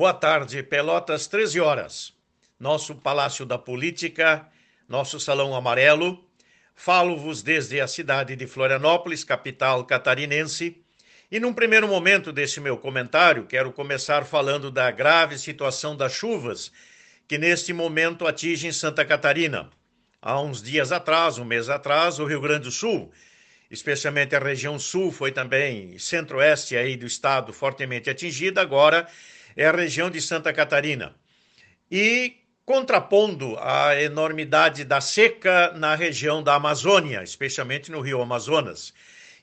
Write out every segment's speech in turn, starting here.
Boa tarde, Pelotas, 13 horas. Nosso Palácio da Política, nosso Salão Amarelo. Falo-vos desde a cidade de Florianópolis, capital catarinense. E num primeiro momento desse meu comentário, quero começar falando da grave situação das chuvas que neste momento atingem Santa Catarina. Há uns dias atrás, um mês atrás, o Rio Grande do Sul, especialmente a região sul, foi também centro-oeste aí do estado fortemente atingida. Agora é a região de Santa Catarina. E contrapondo a enormidade da seca na região da Amazônia, especialmente no Rio Amazonas.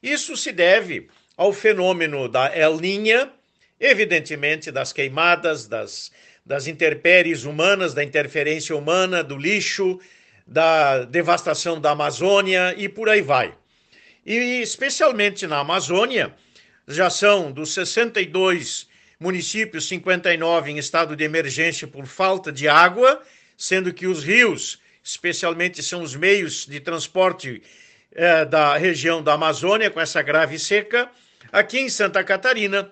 Isso se deve ao fenômeno da El Niña, evidentemente das queimadas, das, das intempéries humanas, da interferência humana, do lixo, da devastação da Amazônia e por aí vai. E especialmente na Amazônia, já são dos 62 municípios, 59 em estado de emergência por falta de água, sendo que os rios, especialmente, são os meios de transporte eh, da região da Amazônia com essa grave seca. Aqui em Santa Catarina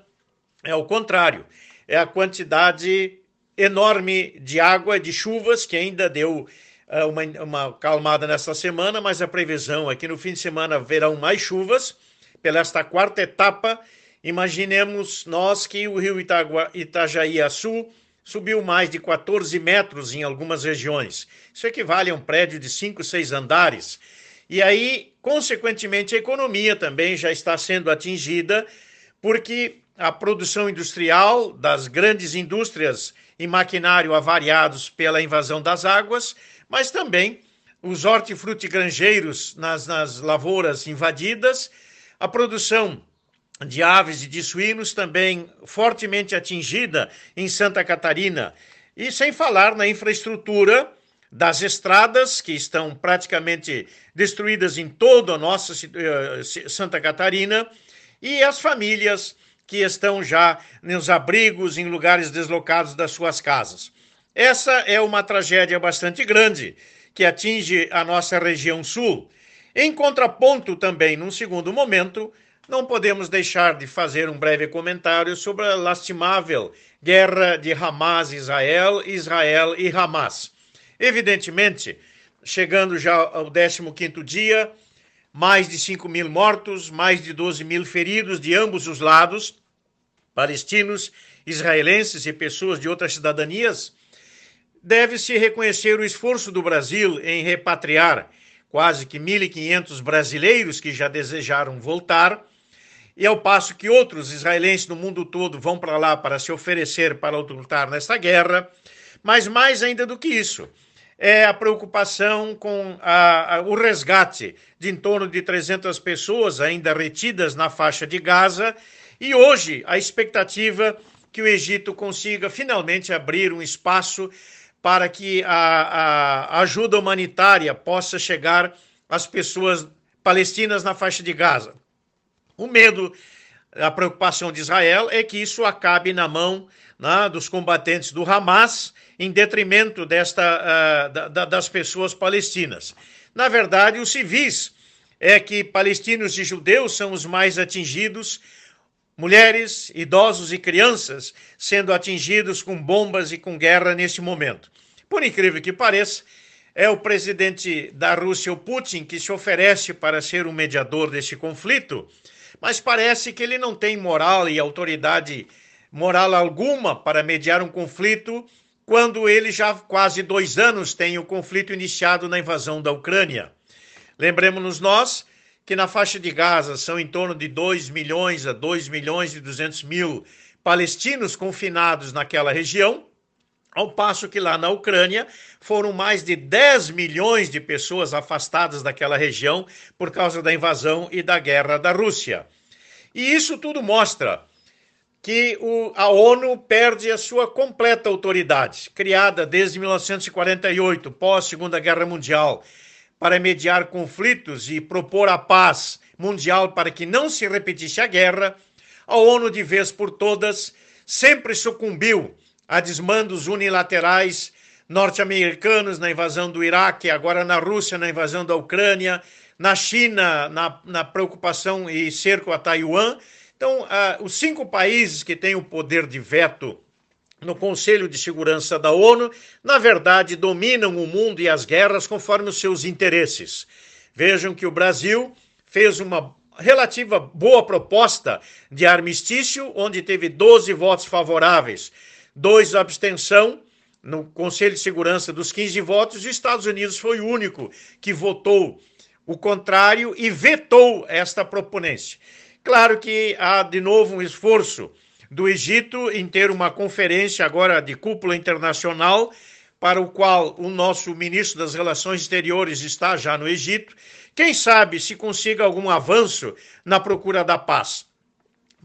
é o contrário, é a quantidade enorme de água, de chuvas, que ainda deu uh, uma, uma calmada nesta semana, mas a previsão é que no fim de semana haverão mais chuvas. Pela esta quarta etapa, Imaginemos nós que o rio Itagua, Itajaí-Açu subiu mais de 14 metros em algumas regiões. Isso equivale a um prédio de 5, 6 andares. E aí, consequentemente, a economia também já está sendo atingida, porque a produção industrial das grandes indústrias e maquinário avariados pela invasão das águas, mas também os hortifrutigranjeiros nas, nas lavouras invadidas, a produção de aves e de suínos também fortemente atingida em Santa Catarina. E sem falar na infraestrutura das estradas, que estão praticamente destruídas em toda a nossa uh, Santa Catarina, e as famílias que estão já nos abrigos, em lugares deslocados das suas casas. Essa é uma tragédia bastante grande que atinge a nossa região sul. Em contraponto, também, num segundo momento, não podemos deixar de fazer um breve comentário sobre a lastimável guerra de Hamas Israel, Israel e Hamas. Evidentemente, chegando já ao 15º dia, mais de 5 mil mortos, mais de 12 mil feridos de ambos os lados, palestinos, israelenses e pessoas de outras cidadanias, deve-se reconhecer o esforço do Brasil em repatriar quase que 1.500 brasileiros que já desejaram voltar e ao passo que outros israelenses no mundo todo vão para lá para se oferecer para lutar nesta guerra, mas mais ainda do que isso, é a preocupação com a, a, o resgate de em torno de 300 pessoas ainda retidas na faixa de Gaza e hoje a expectativa que o Egito consiga finalmente abrir um espaço para que a, a ajuda humanitária possa chegar às pessoas palestinas na faixa de Gaza. O medo, a preocupação de Israel é que isso acabe na mão né, dos combatentes do Hamas, em detrimento desta, uh, da, das pessoas palestinas. Na verdade, os civis é que palestinos e judeus são os mais atingidos, mulheres, idosos e crianças sendo atingidos com bombas e com guerra neste momento. Por incrível que pareça, é o presidente da Rússia, o Putin, que se oferece para ser o mediador deste conflito mas parece que ele não tem moral e autoridade moral alguma para mediar um conflito quando ele já há quase dois anos tem o conflito iniciado na invasão da Ucrânia. Lembremos-nos nós que na faixa de Gaza são em torno de 2 milhões a 2 milhões e 200 mil palestinos confinados naquela região, ao passo que lá na Ucrânia foram mais de 10 milhões de pessoas afastadas daquela região por causa da invasão e da guerra da Rússia. E isso tudo mostra que o, a ONU perde a sua completa autoridade, criada desde 1948, pós Segunda Guerra Mundial, para mediar conflitos e propor a paz mundial para que não se repetisse a guerra. A ONU, de vez por todas, sempre sucumbiu a desmandos unilaterais norte-americanos na invasão do Iraque, agora na Rússia na invasão da Ucrânia, na China na, na preocupação e cerco a Taiwan. Então, os cinco países que têm o poder de veto no Conselho de Segurança da ONU, na verdade, dominam o mundo e as guerras conforme os seus interesses. Vejam que o Brasil fez uma relativa boa proposta de armistício, onde teve 12 votos favoráveis, dois abstenção no Conselho de Segurança dos 15 votos, os Estados Unidos foi o único que votou o contrário e vetou esta proponência. Claro que há de novo um esforço do Egito em ter uma conferência agora de cúpula internacional, para o qual o nosso ministro das Relações Exteriores está já no Egito. Quem sabe se consiga algum avanço na procura da paz.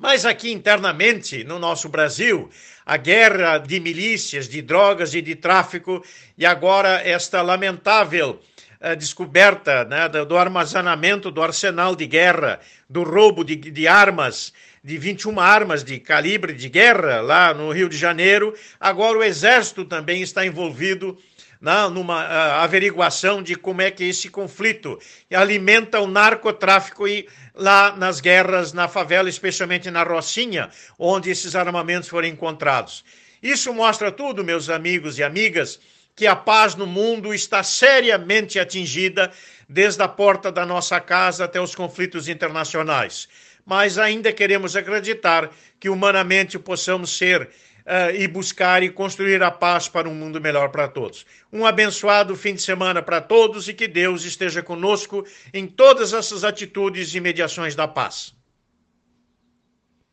Mas aqui internamente, no nosso Brasil, a guerra de milícias, de drogas e de tráfico, e agora esta lamentável uh, descoberta né, do armazenamento do arsenal de guerra, do roubo de, de armas, de 21 armas de calibre de guerra lá no Rio de Janeiro. Agora o Exército também está envolvido na, numa uh, averiguação de como é que esse conflito alimenta o narcotráfico e lá nas guerras na favela, especialmente na Rocinha, onde esses armamentos foram encontrados. Isso mostra tudo, meus amigos e amigas, que a paz no mundo está seriamente atingida desde a porta da nossa casa até os conflitos internacionais. Mas ainda queremos acreditar que humanamente possamos ser uh, e buscar e construir a paz para um mundo melhor para todos. Um abençoado fim de semana para todos e que Deus esteja conosco em todas essas atitudes e mediações da paz.